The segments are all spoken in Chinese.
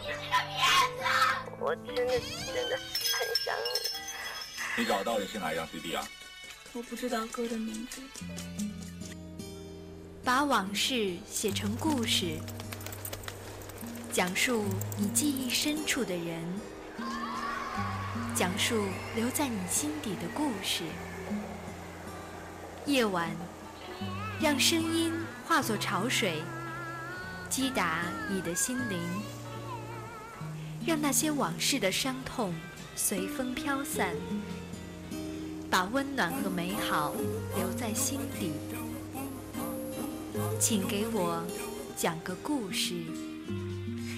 是这个骗子，我真的真的很想你。你找到底是哪一张 CD 啊？我不知道歌的名字。把往事写成故事，讲述你记忆深处的人，讲述留在你心底的故事。夜晚，让声音化作潮水，击打你的心灵，让那些往事的伤痛随风飘散，把温暖和美好留在心底。请给我讲个故事，《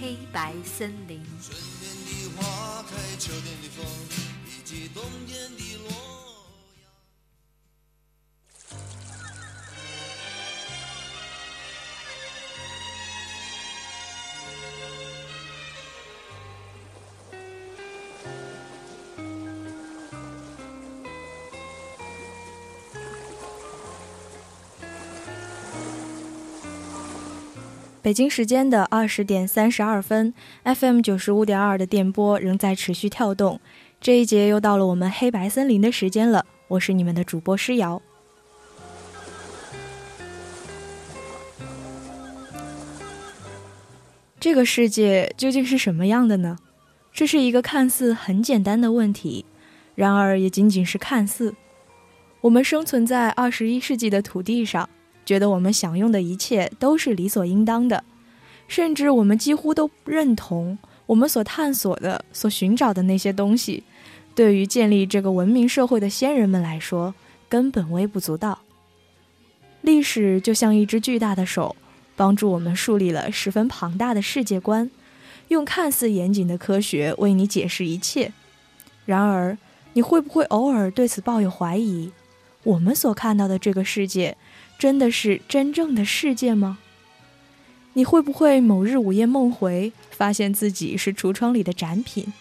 黑白森林》。春天的花开，秋天的风，以及冬天的北京时间的二十点三十二分，FM 九十五点二的电波仍在持续跳动。这一节又到了我们黑白森林的时间了，我是你们的主播诗瑶。这个世界究竟是什么样的呢？这是一个看似很简单的问题，然而也仅仅是看似。我们生存在二十一世纪的土地上。觉得我们享用的一切都是理所应当的，甚至我们几乎都认同我们所探索的、所寻找的那些东西，对于建立这个文明社会的先人们来说，根本微不足道。历史就像一只巨大的手，帮助我们树立了十分庞大的世界观，用看似严谨的科学为你解释一切。然而，你会不会偶尔对此抱有怀疑？我们所看到的这个世界。真的是真正的世界吗？你会不会某日午夜梦回，发现自己是橱窗里的展品，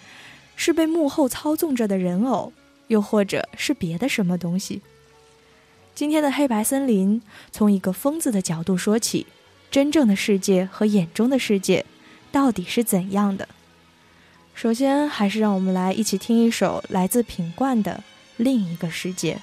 是被幕后操纵着的人偶，又或者是别的什么东西？今天的黑白森林从一个疯子的角度说起，真正的世界和眼中的世界到底是怎样的？首先，还是让我们来一起听一首来自品冠的《另一个世界》。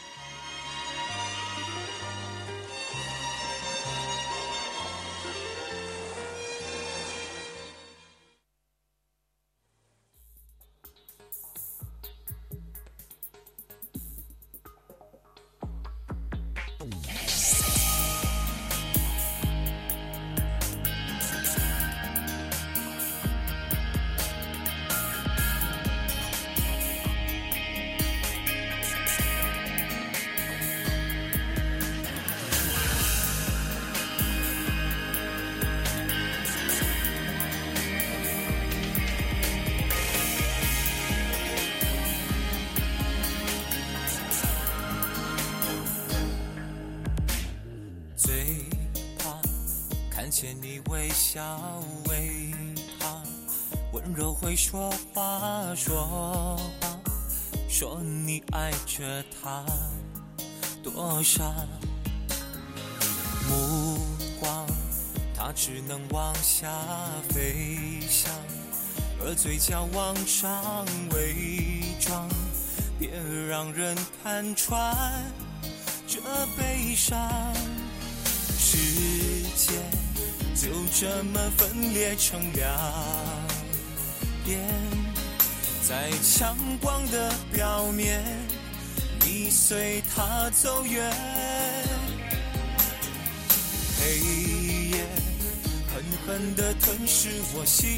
说吧，说你爱着他多少？目光，他只能往下飞翔，而嘴角往上伪装，别让人看穿这悲伤。世界。就这么分裂成两边，在强光的表面，你随他走远。黑夜狠狠地吞噬我心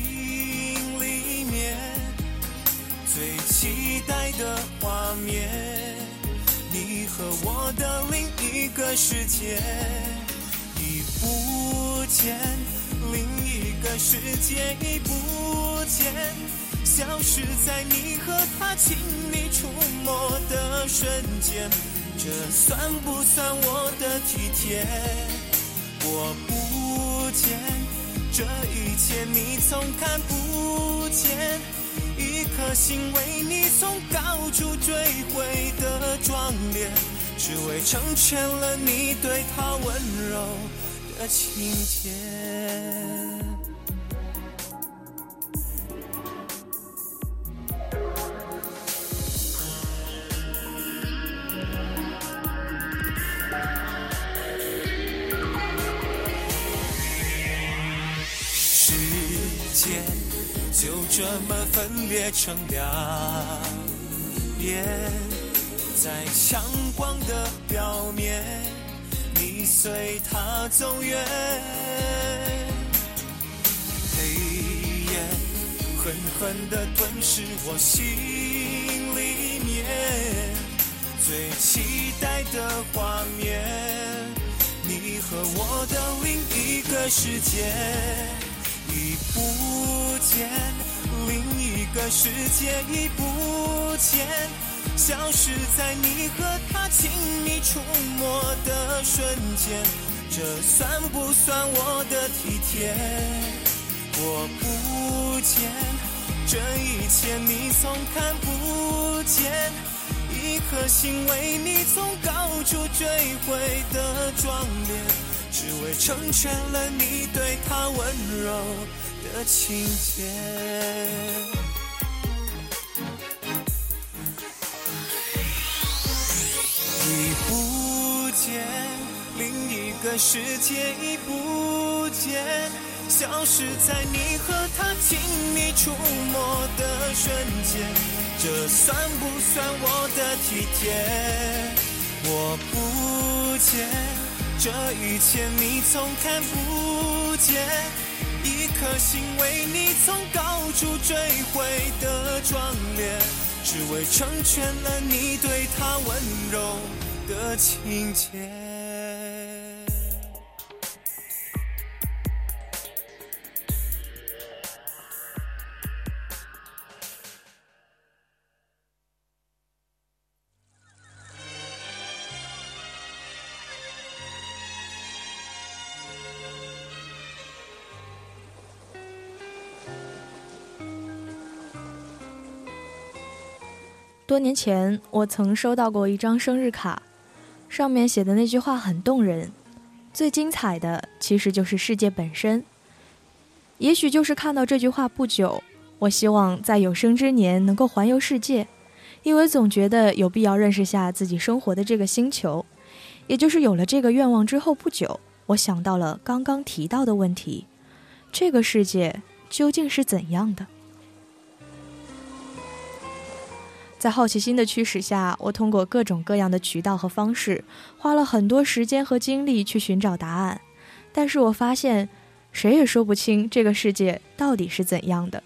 里面最期待的画面，你和我的另一个世界已。不见另一个世界已不见，消失在你和他亲密触摸的瞬间，这算不算我的体贴？我不见这一切，你从看不见，一颗心为你从高处坠毁的壮烈，只为成全了你对他温柔。的情节。这么分裂成两边，在强光的表面，你随他走远。黑夜狠狠地吞噬我心里面最期待的画面，你和我的另一个世界。已不见，另一个世界已不见，消失在你和他亲密触摸的瞬间，这算不算我的体贴？我不见，这一切你总看不见，一颗心为你从高处坠毁的壮烈。只为成全了你对他温柔的情节。已不见，另一个世界已不见，消失在你和他亲密触摸的瞬间，这算不算我的体贴？我不见。这一切你总看不见，颗心为你从高处坠毁的壮烈，只为成全了你对他温柔的情节。多年前，我曾收到过一张生日卡，上面写的那句话很动人。最精彩的其实就是世界本身。也许就是看到这句话不久，我希望在有生之年能够环游世界，因为总觉得有必要认识下自己生活的这个星球。也就是有了这个愿望之后不久，我想到了刚刚提到的问题：这个世界究竟是怎样的？在好奇心的驱使下，我通过各种各样的渠道和方式，花了很多时间和精力去寻找答案。但是我发现，谁也说不清这个世界到底是怎样的。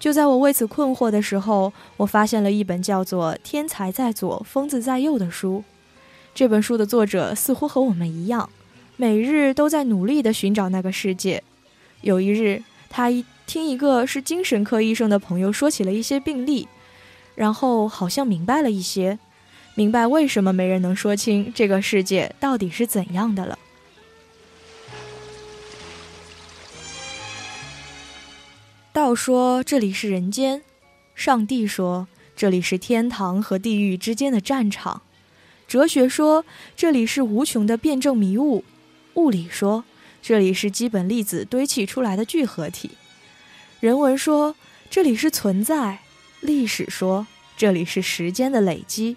就在我为此困惑的时候，我发现了一本叫做《天才在左，疯子在右》的书。这本书的作者似乎和我们一样，每日都在努力地寻找那个世界。有一日，他一听一个是精神科医生的朋友说起了一些病例。然后好像明白了一些，明白为什么没人能说清这个世界到底是怎样的了。道说这里是人间，上帝说这里是天堂和地狱之间的战场，哲学说这里是无穷的辩证迷雾，物理说这里是基本粒子堆砌出来的聚合体，人文说这里是存在。历史说，这里是时间的累积，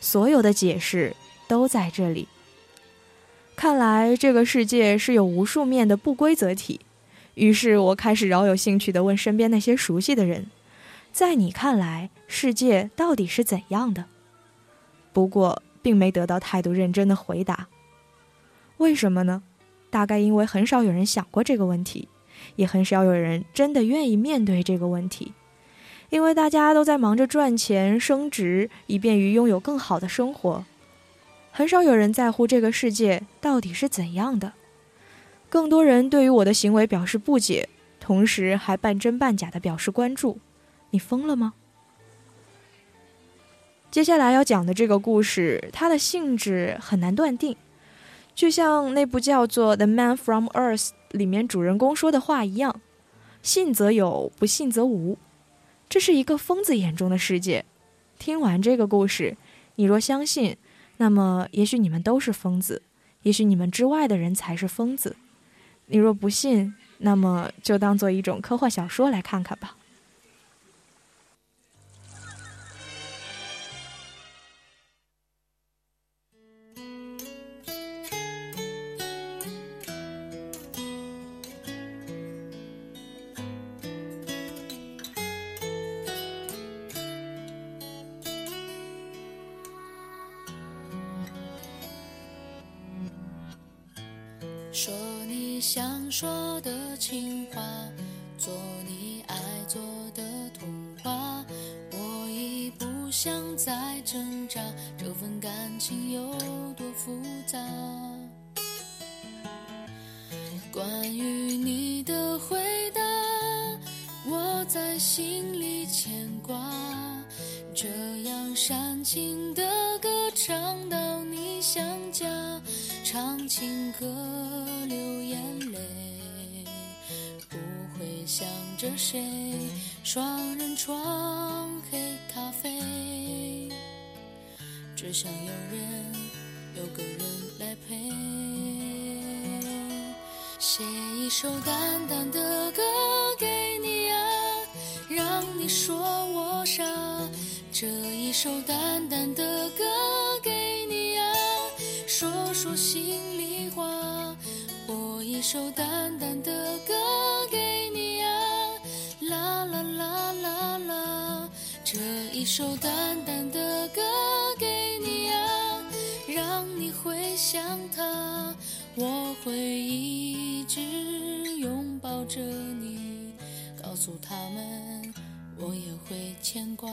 所有的解释都在这里。看来这个世界是有无数面的不规则体。于是我开始饶有兴趣地问身边那些熟悉的人：“在你看来，世界到底是怎样的？”不过，并没得到态度认真的回答。为什么呢？大概因为很少有人想过这个问题，也很少有人真的愿意面对这个问题。因为大家都在忙着赚钱、升职，以便于拥有更好的生活，很少有人在乎这个世界到底是怎样的。更多人对于我的行为表示不解，同时还半真半假的表示关注。你疯了吗？接下来要讲的这个故事，它的性质很难断定，就像那部叫做《The Man from Earth》里面主人公说的话一样：“信则有，不信则无。”这是一个疯子眼中的世界。听完这个故事，你若相信，那么也许你们都是疯子，也许你们之外的人才是疯子。你若不信，那么就当做一种科幻小说来看看吧。说的情话，做你爱做的童话。我已不想再挣扎，这份感情有多复杂？关于你的回答，我在心里牵挂。这样煽情的歌唱到你想家，唱情歌流着谁。双人床黑咖啡，只想有人有个人来陪。写一首淡淡的歌给你啊，让你说我傻。这一首淡淡的歌给你啊，说说心里话。播一首淡淡的歌给这一首淡淡的歌给你啊，让你回想他。我会一直拥抱着你，告诉他们我也会牵挂。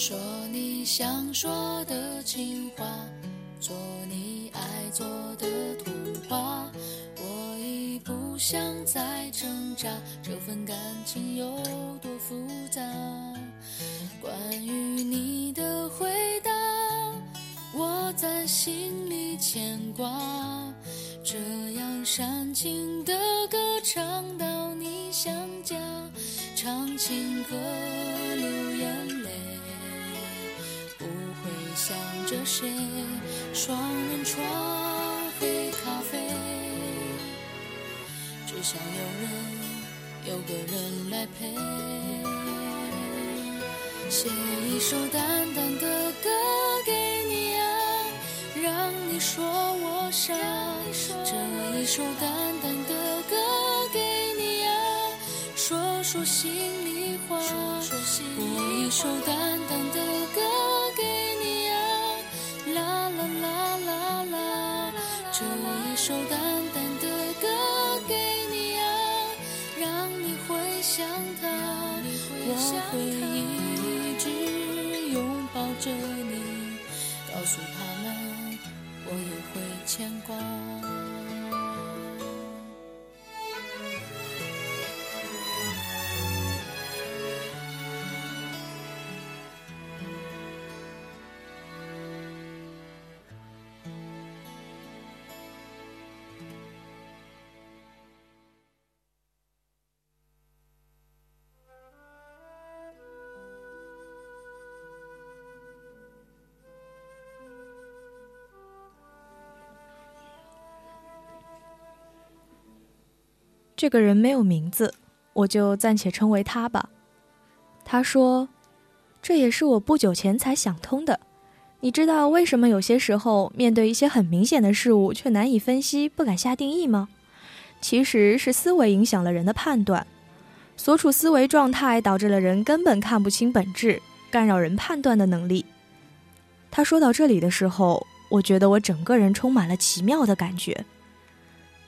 说你想说的情话，做你爱做的童话。我已不想再挣扎，这份感情有多复杂？关于你的回答，我在心里牵挂。这样煽情的歌唱到你想家，唱情歌想着谁，双人床黑咖啡，只想有人有个人来陪。写一首淡淡的歌给你啊，让你说我傻。这一首淡淡的歌给你啊，说说心里话。播一首淡首淡淡的歌给你啊，让你回想他。我会一直拥抱着你，这个人没有名字，我就暂且称为他吧。他说：“这也是我不久前才想通的。你知道为什么有些时候面对一些很明显的事物却难以分析、不敢下定义吗？其实是思维影响了人的判断，所处思维状态导致了人根本看不清本质，干扰人判断的能力。”他说到这里的时候，我觉得我整个人充满了奇妙的感觉。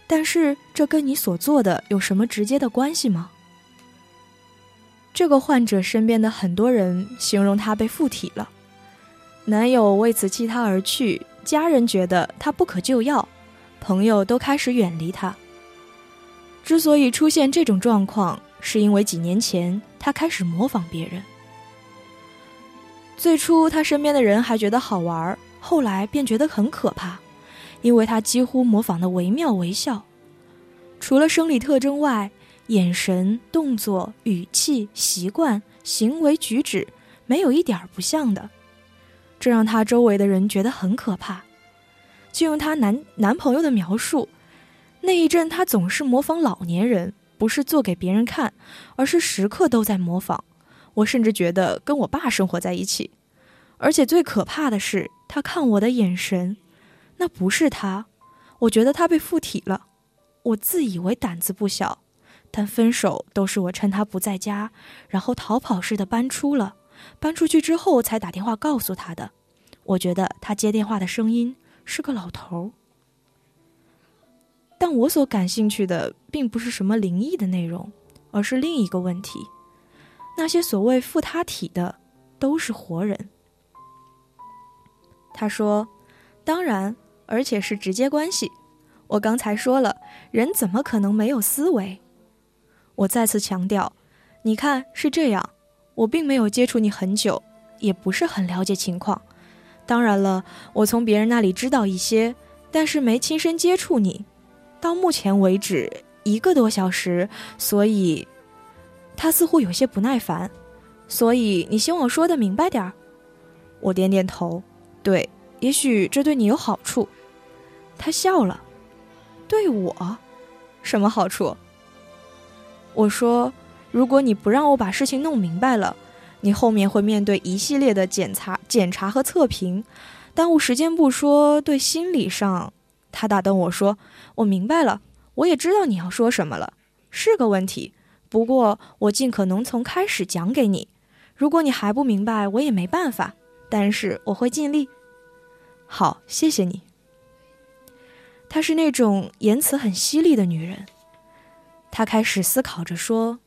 但是这跟你所做的有什么直接的关系吗？这个患者身边的很多人形容他被附体了，男友为此弃他而去，家人觉得他不可救药，朋友都开始远离他。之所以出现这种状况，是因为几年前他开始模仿别人。最初他身边的人还觉得好玩，后来便觉得很可怕。因为他几乎模仿的惟妙惟肖，除了生理特征外，眼神、动作、语气、习惯、行为举止，没有一点儿不像的，这让他周围的人觉得很可怕。就用她男男朋友的描述，那一阵他总是模仿老年人，不是做给别人看，而是时刻都在模仿。我甚至觉得跟我爸生活在一起，而且最可怕的是，他看我的眼神。那不是他，我觉得他被附体了。我自以为胆子不小，但分手都是我趁他不在家，然后逃跑似的搬出了。搬出去之后才打电话告诉他的。我觉得他接电话的声音是个老头。但我所感兴趣的并不是什么灵异的内容，而是另一个问题：那些所谓附他体的都是活人。他说：“当然，而且是直接关系。我刚才说了，人怎么可能没有思维？我再次强调，你看是这样。我并没有接触你很久，也不是很了解情况。当然了，我从别人那里知道一些，但是没亲身接触你。到目前为止，一个多小时，所以他似乎有些不耐烦。所以你希望我说的明白点儿？我点点头。”对，也许这对你有好处。他笑了，对我，什么好处？我说，如果你不让我把事情弄明白了，你后面会面对一系列的检查、检查和测评，耽误时间不说，对心理上……他打断我说：“我明白了，我也知道你要说什么了，是个问题。不过我尽可能从开始讲给你。如果你还不明白，我也没办法。”但是我会尽力。好，谢谢你。她是那种言辞很犀利的女人。她开始思考着说：“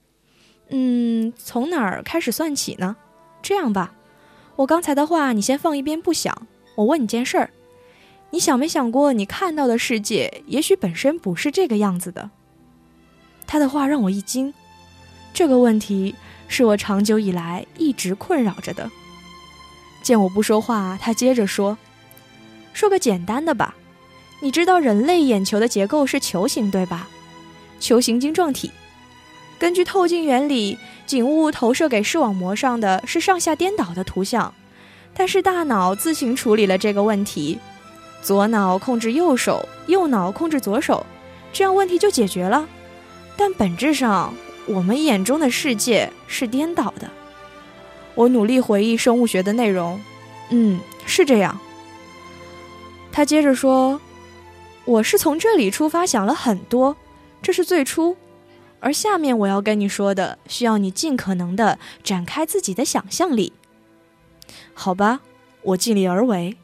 嗯，从哪儿开始算起呢？这样吧，我刚才的话你先放一边不想。我问你件事儿，你想没想过，你看到的世界也许本身不是这个样子的？”她的话让我一惊。这个问题是我长久以来一直困扰着的。见我不说话，他接着说：“说个简单的吧，你知道人类眼球的结构是球形，对吧？球形晶状体。根据透镜原理，景物投射给视网膜上的是上下颠倒的图像。但是大脑自行处理了这个问题，左脑控制右手，右脑控制左手，这样问题就解决了。但本质上，我们眼中的世界是颠倒的。”我努力回忆生物学的内容，嗯，是这样。他接着说：“我是从这里出发想了很多，这是最初，而下面我要跟你说的，需要你尽可能的展开自己的想象力。好吧，我尽力而为。”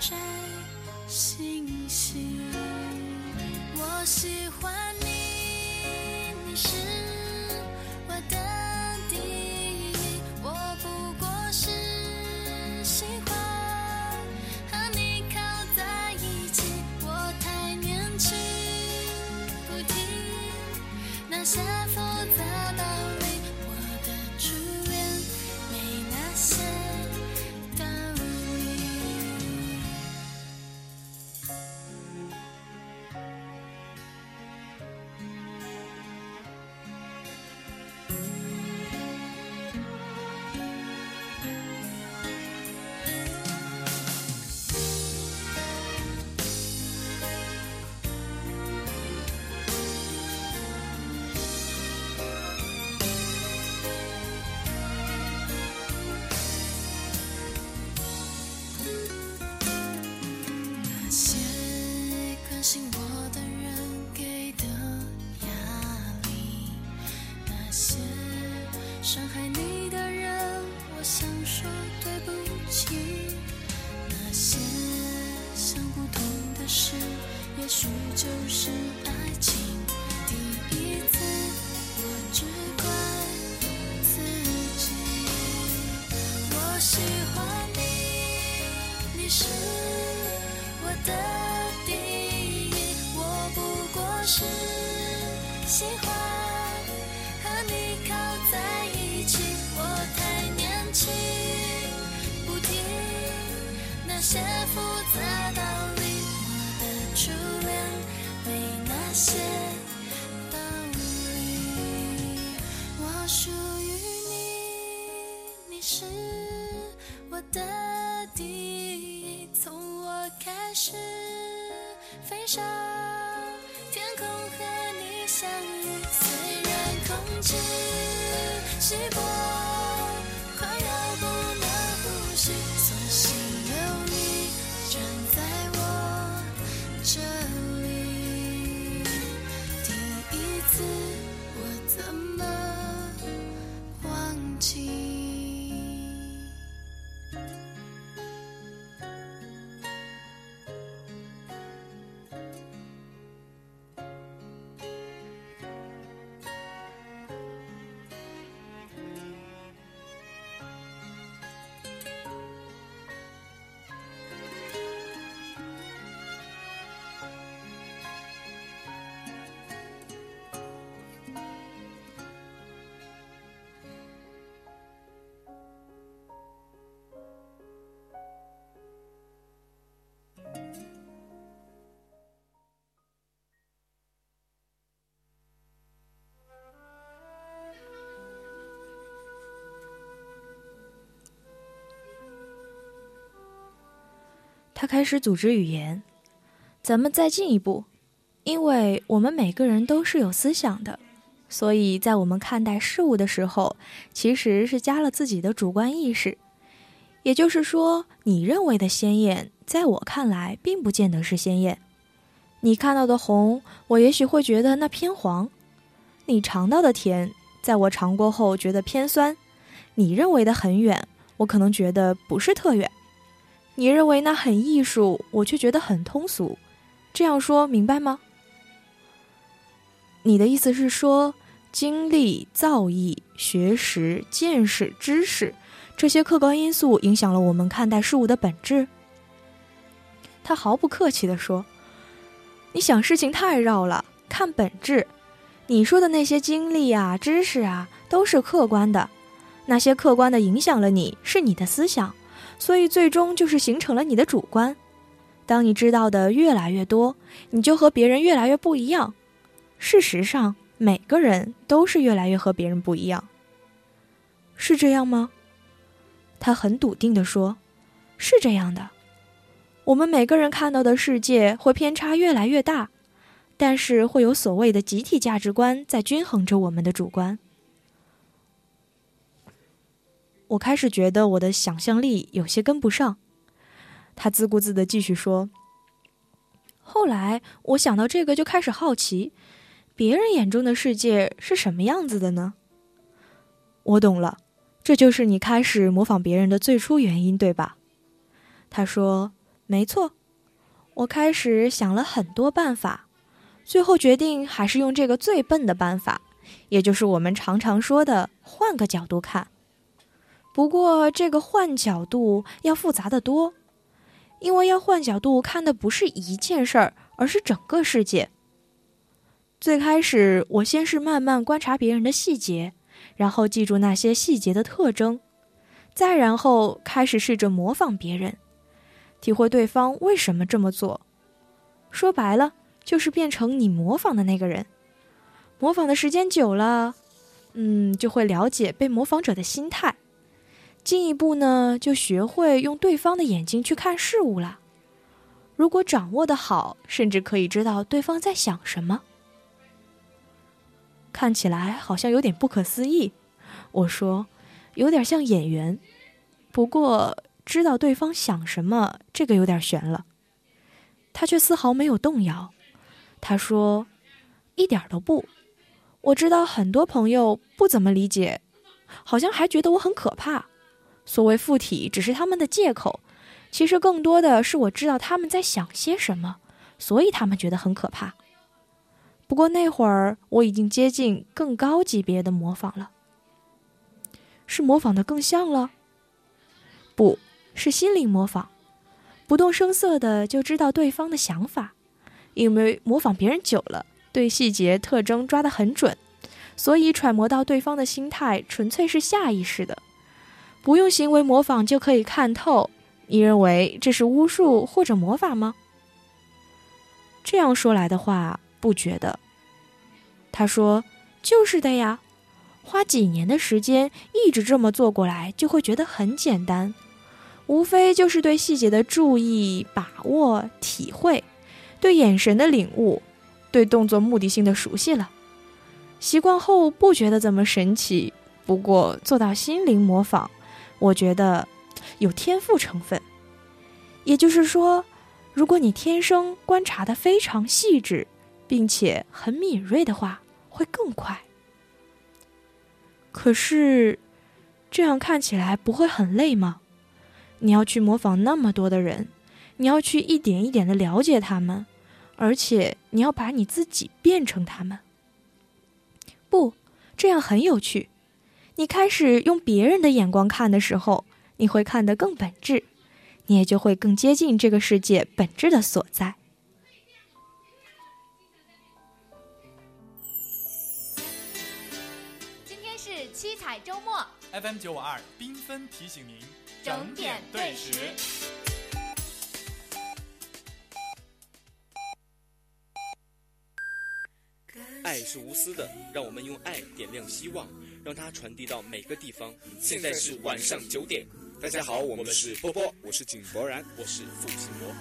摘星星。我喜欢你，你是那些复杂道理。我的初恋没那些道理，我属于你，你是我的第一。从我开始飞上天空和你相遇，虽然空气稀薄，开始组织语言。咱们再进一步，因为我们每个人都是有思想的，所以在我们看待事物的时候，其实是加了自己的主观意识。也就是说，你认为的鲜艳，在我看来并不见得是鲜艳。你看到的红，我也许会觉得那偏黄；你尝到的甜，在我尝过后觉得偏酸。你认为的很远，我可能觉得不是特远。你认为那很艺术，我却觉得很通俗。这样说明白吗？你的意思是说，经历、造诣、学识、见识、知识这些客观因素影响了我们看待事物的本质？他毫不客气地说：“你想事情太绕了，看本质。你说的那些经历啊、知识啊，都是客观的，那些客观的影响了你，是你的思想。”所以，最终就是形成了你的主观。当你知道的越来越多，你就和别人越来越不一样。事实上，每个人都是越来越和别人不一样。是这样吗？他很笃定地说：“是这样的。我们每个人看到的世界会偏差越来越大，但是会有所谓的集体价值观在均衡着我们的主观。”我开始觉得我的想象力有些跟不上。他自顾自的继续说：“后来我想到这个，就开始好奇，别人眼中的世界是什么样子的呢？”我懂了，这就是你开始模仿别人的最初原因，对吧？他说：“没错，我开始想了很多办法，最后决定还是用这个最笨的办法，也就是我们常常说的换个角度看。”不过，这个换角度要复杂的多，因为要换角度看的不是一件事儿，而是整个世界。最开始，我先是慢慢观察别人的细节，然后记住那些细节的特征，再然后开始试着模仿别人，体会对方为什么这么做。说白了，就是变成你模仿的那个人。模仿的时间久了，嗯，就会了解被模仿者的心态。进一步呢，就学会用对方的眼睛去看事物了。如果掌握的好，甚至可以知道对方在想什么。看起来好像有点不可思议。我说，有点像演员。不过，知道对方想什么，这个有点悬了。他却丝毫没有动摇。他说：“一点都不。我知道很多朋友不怎么理解，好像还觉得我很可怕。所谓附体，只是他们的借口。其实更多的是我知道他们在想些什么，所以他们觉得很可怕。不过那会儿我已经接近更高级别的模仿了，是模仿的更像了，不是心灵模仿，不动声色的就知道对方的想法。”因为模仿别人久了，对细节特征抓得很准，所以揣摩到对方的心态纯粹是下意识的，不用行为模仿就可以看透。你认为这是巫术或者魔法吗？这样说来的话，不觉得。他说：“就是的呀，花几年的时间一直这么做过来，就会觉得很简单，无非就是对细节的注意、把握、体会。”对眼神的领悟，对动作目的性的熟悉了，习惯后不觉得怎么神奇。不过做到心灵模仿，我觉得有天赋成分。也就是说，如果你天生观察的非常细致，并且很敏锐的话，会更快。可是，这样看起来不会很累吗？你要去模仿那么多的人。你要去一点一点的了解他们，而且你要把你自己变成他们。不，这样很有趣。你开始用别人的眼光看的时候，你会看得更本质，你也就会更接近这个世界本质的所在。今天是七彩周末，FM 九五二缤纷提醒您，整点对时。爱是无私的，让我们用爱点亮希望，让它传递到每个地方。现在是晚上九点。大家好我们是波波我是井柏然。我是付辛博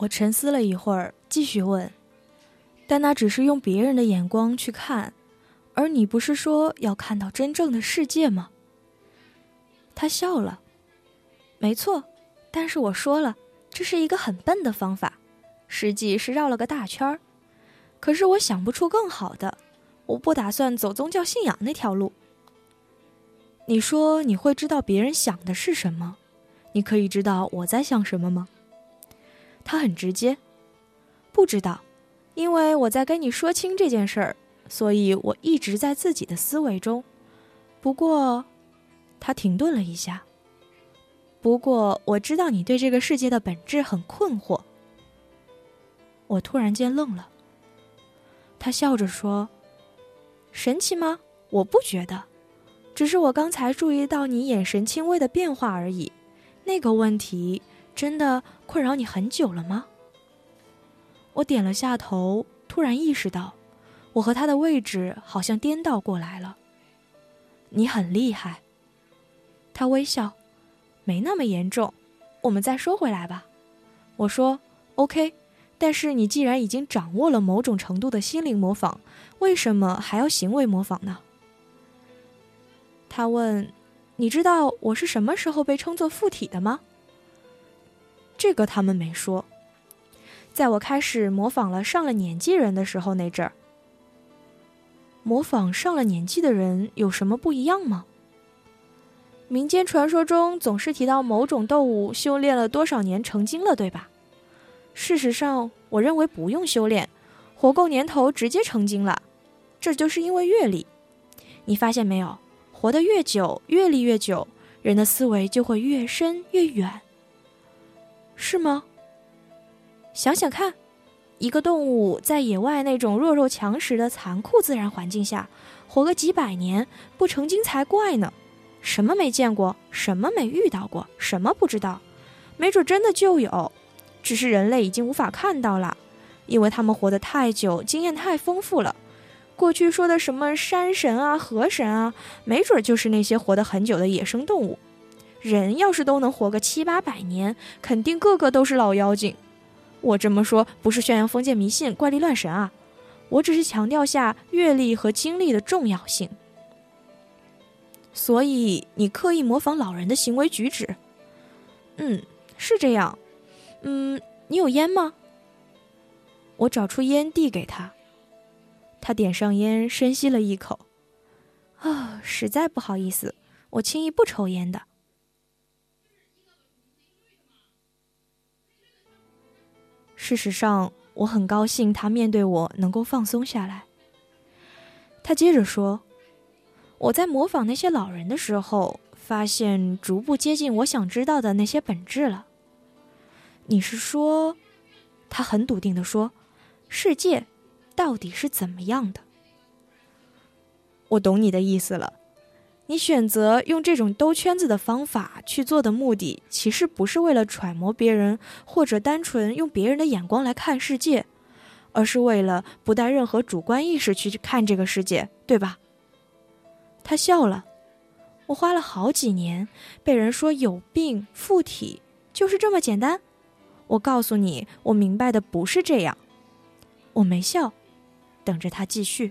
我沉思了一会儿，继续问：“但那只是用别人的眼光去看，而你不是说要看到真正的世界吗？”他笑了：“没错，但是我说了，这是一个很笨的方法，实际是绕了个大圈儿。可是我想不出更好的，我不打算走宗教信仰那条路。你说你会知道别人想的是什么？你可以知道我在想什么吗？”他很直接，不知道，因为我在跟你说清这件事儿，所以我一直在自己的思维中。不过，他停顿了一下。不过我知道你对这个世界的本质很困惑。我突然间愣了。他笑着说：“神奇吗？我不觉得，只是我刚才注意到你眼神轻微的变化而已。那个问题。”真的困扰你很久了吗？我点了下头，突然意识到，我和他的位置好像颠倒过来了。你很厉害。他微笑，没那么严重。我们再说回来吧。我说：“OK。”但是你既然已经掌握了某种程度的心灵模仿，为什么还要行为模仿呢？他问：“你知道我是什么时候被称作附体的吗？”这个他们没说。在我开始模仿了上了年纪人的时候那阵儿，模仿上了年纪的人有什么不一样吗？民间传说中总是提到某种动物修炼了多少年成精了，对吧？事实上，我认为不用修炼，活够年头直接成精了。这就是因为阅历。你发现没有？活得越久，阅历越久，人的思维就会越深越远。是吗？想想看，一个动物在野外那种弱肉强食的残酷自然环境下，活个几百年不成精才怪呢！什么没见过，什么没遇到过，什么不知道，没准真的就有，只是人类已经无法看到了，因为他们活得太久，经验太丰富了。过去说的什么山神啊、河神啊，没准就是那些活得很久的野生动物。人要是都能活个七八百年，肯定个个都是老妖精。我这么说不是宣扬封建迷信、怪力乱神啊，我只是强调下阅历和经历的重要性。所以你刻意模仿老人的行为举止，嗯，是这样。嗯，你有烟吗？我找出烟递给他，他点上烟，深吸了一口。啊，实在不好意思，我轻易不抽烟的。事实上，我很高兴他面对我能够放松下来。他接着说：“我在模仿那些老人的时候，发现逐步接近我想知道的那些本质了。”你是说？他很笃定的说：“世界到底是怎么样的？”我懂你的意思了。你选择用这种兜圈子的方法去做的目的，其实不是为了揣摩别人，或者单纯用别人的眼光来看世界，而是为了不带任何主观意识去看这个世界，对吧？他笑了。我花了好几年，被人说有病附体，就是这么简单。我告诉你，我明白的不是这样。我没笑，等着他继续。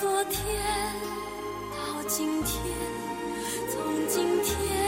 昨天到今天从今天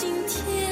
今天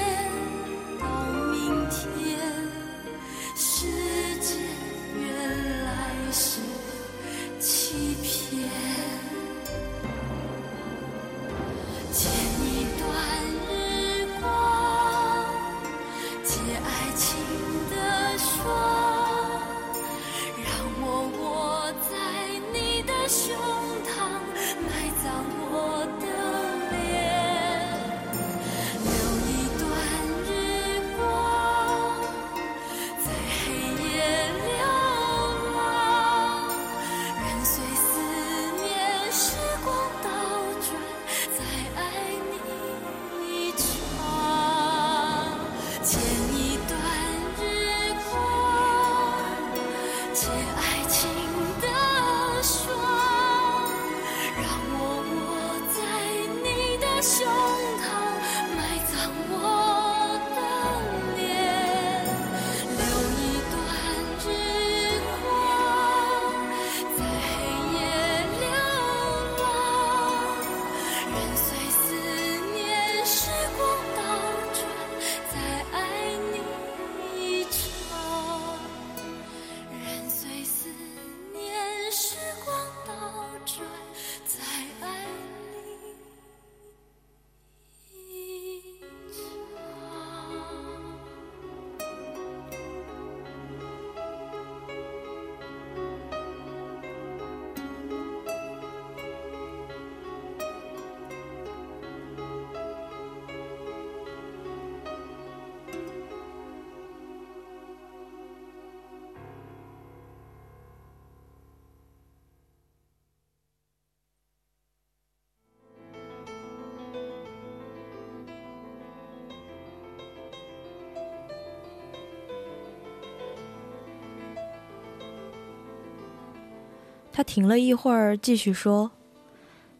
他停了一会儿，继续说：“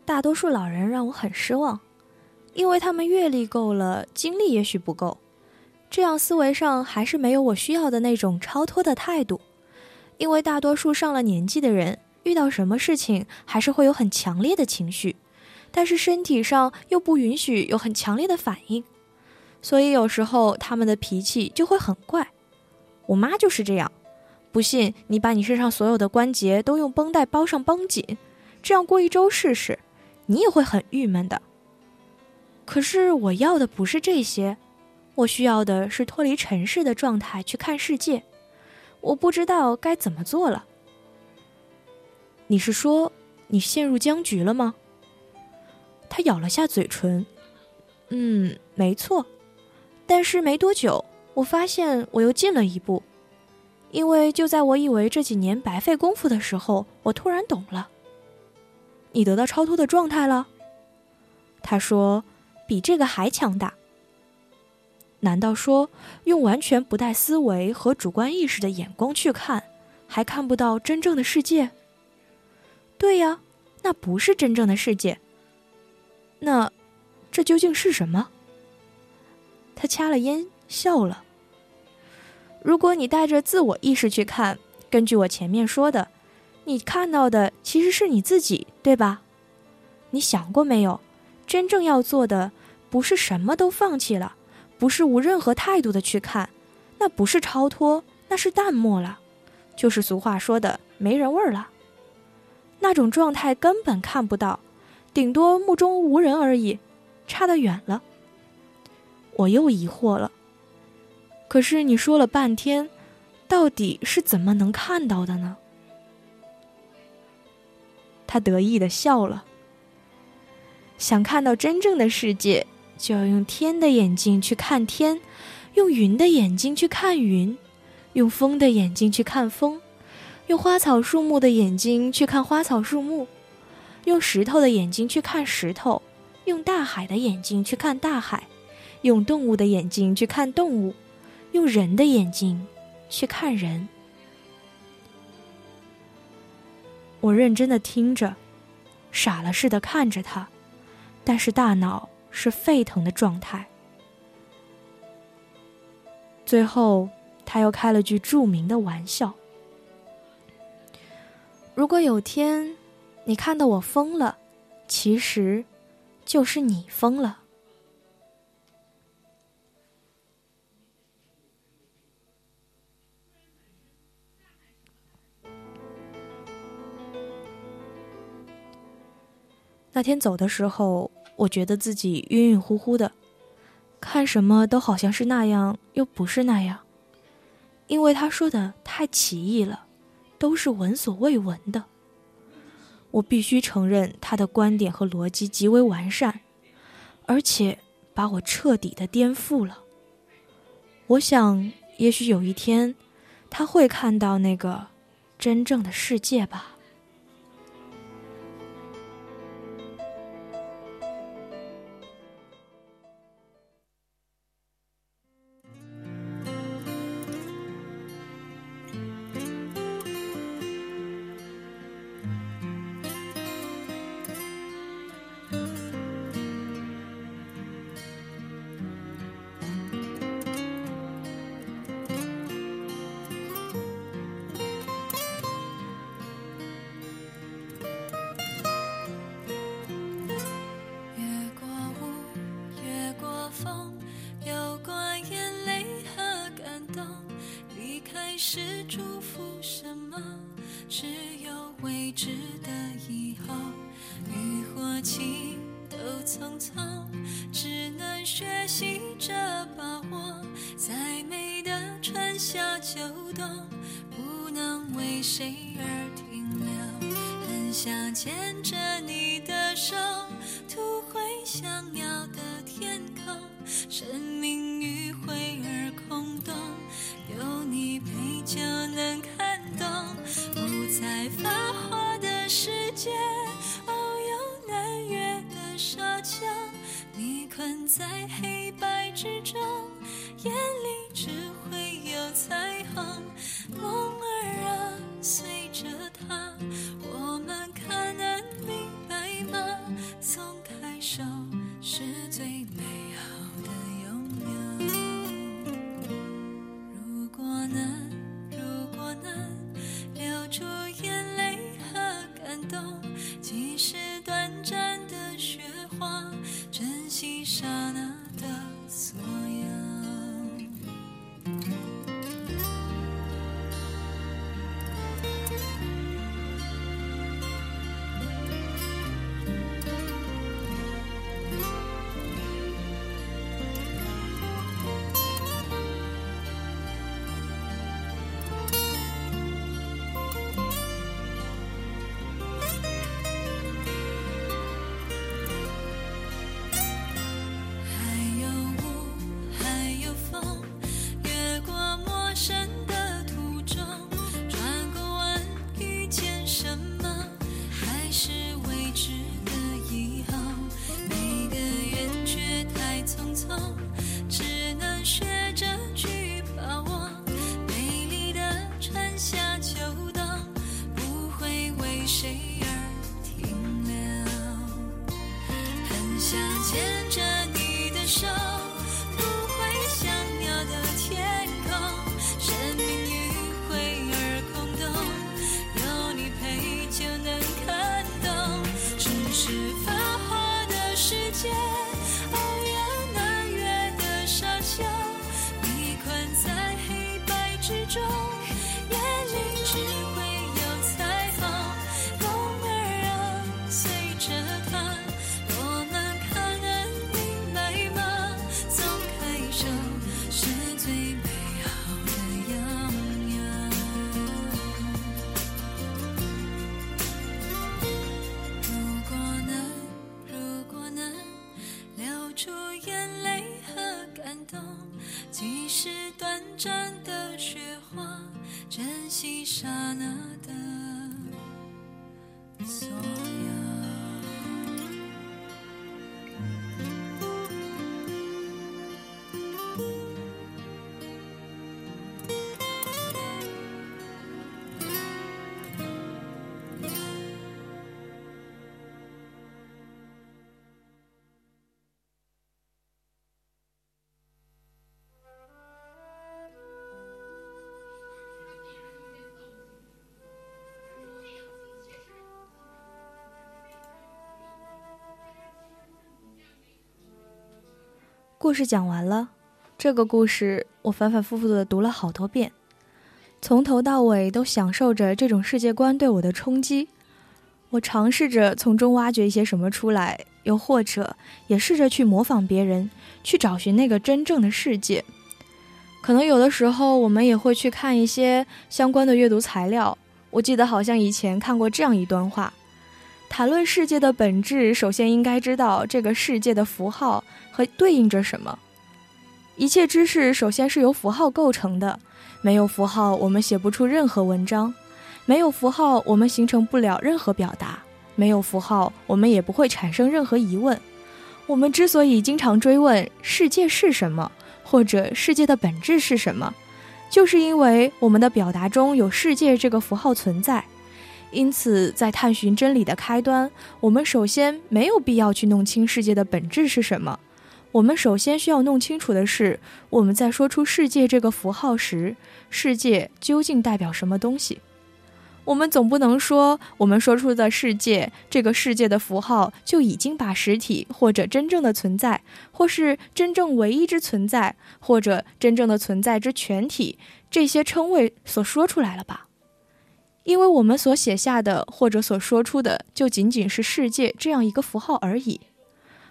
大多数老人让我很失望，因为他们阅历够了，经历也许不够，这样思维上还是没有我需要的那种超脱的态度。因为大多数上了年纪的人，遇到什么事情还是会有很强烈的情绪，但是身体上又不允许有很强烈的反应，所以有时候他们的脾气就会很怪。我妈就是这样。”不信，你把你身上所有的关节都用绷带包上绷紧，这样过一周试试，你也会很郁闷的。可是我要的不是这些，我需要的是脱离尘世的状态去看世界。我不知道该怎么做了。你是说你陷入僵局了吗？他咬了下嘴唇，嗯，没错。但是没多久，我发现我又进了一步。因为就在我以为这几年白费功夫的时候，我突然懂了。你得到超脱的状态了，他说，比这个还强大。难道说用完全不带思维和主观意识的眼光去看，还看不到真正的世界？对呀，那不是真正的世界。那这究竟是什么？他掐了烟，笑了。如果你带着自我意识去看，根据我前面说的，你看到的其实是你自己，对吧？你想过没有？真正要做的不是什么都放弃了，不是无任何态度的去看，那不是超脱，那是淡漠了，就是俗话说的没人味儿了。那种状态根本看不到，顶多目中无人而已，差得远了。我又疑惑了。可是你说了半天，到底是怎么能看到的呢？他得意的笑了。想看到真正的世界，就要用天的眼睛去看天，用云的眼睛去看云，用风的眼睛去看风，用花草树木的眼睛去看花草树木，用石头的眼睛去看石头，用大海的眼睛去看大海，用动物的眼睛去看动物。用人的眼睛去看人，我认真的听着，傻了似的看着他，但是大脑是沸腾的状态。最后，他又开了句著名的玩笑：“如果有天你看到我疯了，其实就是你疯了。”那天走的时候，我觉得自己晕晕乎乎的，看什么都好像是那样，又不是那样。因为他说的太奇异了，都是闻所未闻的。我必须承认他的观点和逻辑极为完善，而且把我彻底的颠覆了。我想，也许有一天，他会看到那个真正的世界吧。你困在黑白之中，眼里只会有彩故事讲完了，这个故事我反反复复的读了好多遍，从头到尾都享受着这种世界观对我的冲击。我尝试着从中挖掘一些什么出来，又或者也试着去模仿别人，去找寻那个真正的世界。可能有的时候，我们也会去看一些相关的阅读材料。我记得好像以前看过这样一段话：谈论世界的本质，首先应该知道这个世界的符号和对应着什么。一切知识首先是由符号构成的，没有符号，我们写不出任何文章；没有符号，我们形成不了任何表达；没有符号，我们也不会产生任何疑问。我们之所以经常追问世界是什么，或者世界的本质是什么，就是因为我们的表达中有“世界”这个符号存在。因此，在探寻真理的开端，我们首先没有必要去弄清世界的本质是什么。我们首先需要弄清楚的是，我们在说出“世界”这个符号时，世界究竟代表什么东西。我们总不能说，我们说出的世界这个世界的符号就已经把实体或者真正的存在，或是真正唯一之存在，或者真正的存在之全体这些称谓所说出来了吧？因为我们所写下的或者所说出的，就仅仅是世界这样一个符号而已。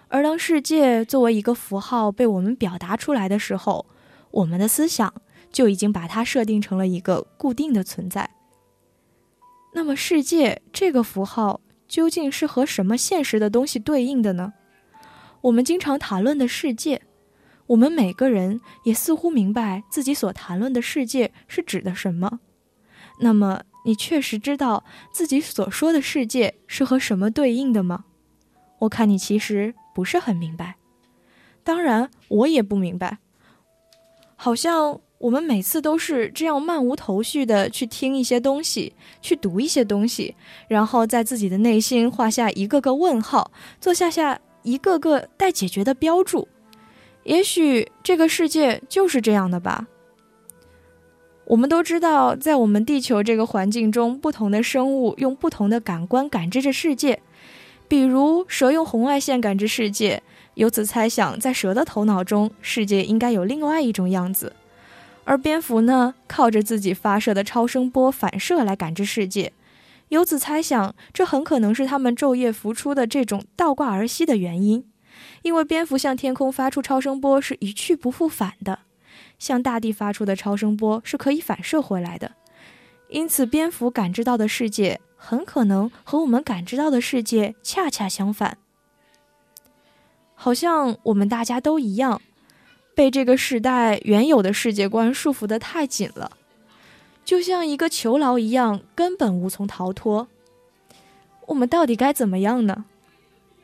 而当世界作为一个符号被我们表达出来的时候，我们的思想就已经把它设定成了一个固定的存在。那么，世界这个符号究竟是和什么现实的东西对应的呢？我们经常谈论的世界，我们每个人也似乎明白自己所谈论的世界是指的什么。那么，你确实知道自己所说的世界是和什么对应的吗？我看你其实不是很明白。当然，我也不明白。好像。我们每次都是这样漫无头绪的去听一些东西，去读一些东西，然后在自己的内心画下一个个问号，做下下一个个待解决的标注。也许这个世界就是这样的吧。我们都知道，在我们地球这个环境中，不同的生物用不同的感官感知着世界。比如蛇用红外线感知世界，由此猜想，在蛇的头脑中，世界应该有另外一种样子。而蝙蝠呢，靠着自己发射的超声波反射来感知世界，由此猜想，这很可能是它们昼夜浮出的这种倒挂而息的原因。因为蝙蝠向天空发出超声波是一去不复返的，向大地发出的超声波是可以反射回来的，因此蝙蝠感知到的世界很可能和我们感知到的世界恰恰相反。好像我们大家都一样。被这个时代原有的世界观束缚得太紧了，就像一个囚牢一样，根本无从逃脱。我们到底该怎么样呢？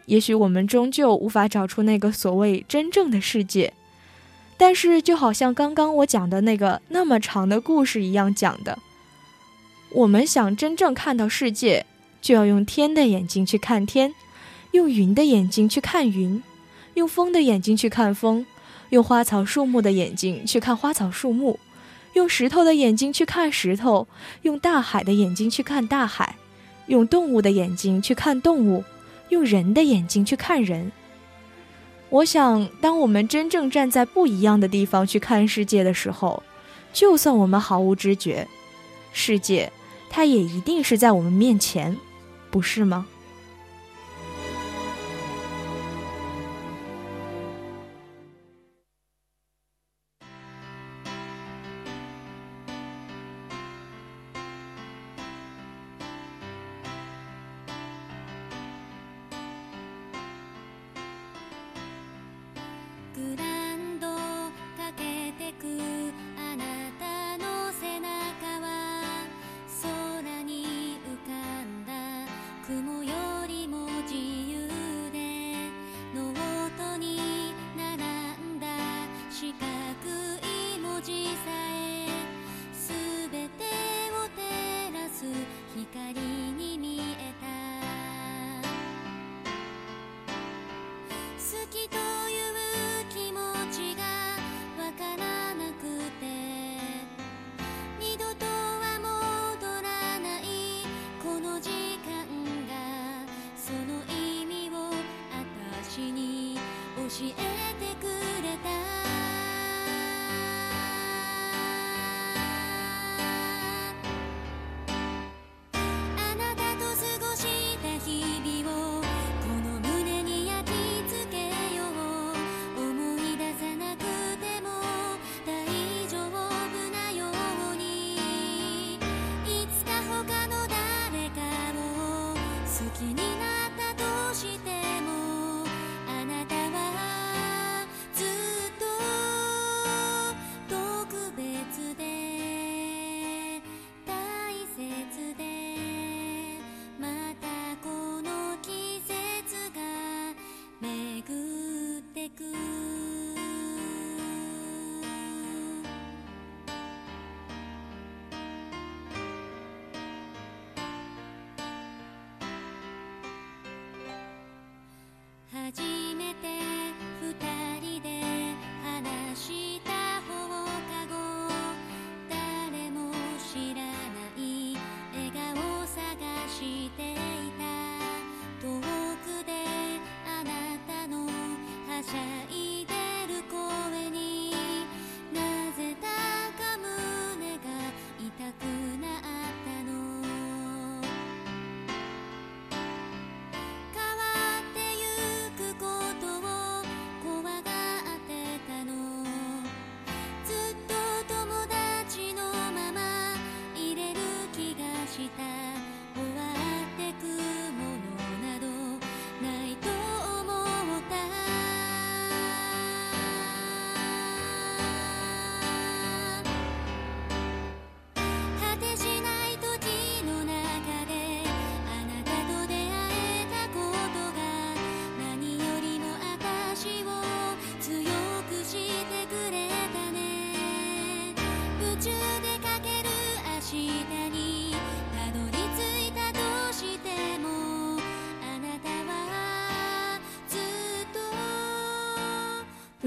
也许我们终究无法找出那个所谓真正的世界，但是就好像刚刚我讲的那个那么长的故事一样讲的，我们想真正看到世界，就要用天的眼睛去看天，用云的眼睛去看云，用风的眼睛去看风。用花草树木的眼睛去看花草树木，用石头的眼睛去看石头，用大海的眼睛去看大海，用动物的眼睛去看动物，用人的眼睛去看人。我想，当我们真正站在不一样的地方去看世界的时候，就算我们毫无知觉，世界它也一定是在我们面前，不是吗？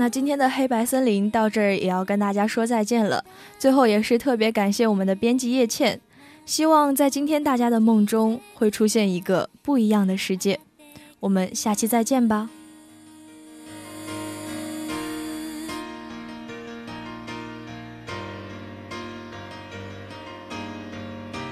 那今天的黑白森林到这儿也要跟大家说再见了。最后也是特别感谢我们的编辑叶倩，希望在今天大家的梦中会出现一个不一样的世界。我们下期再见吧。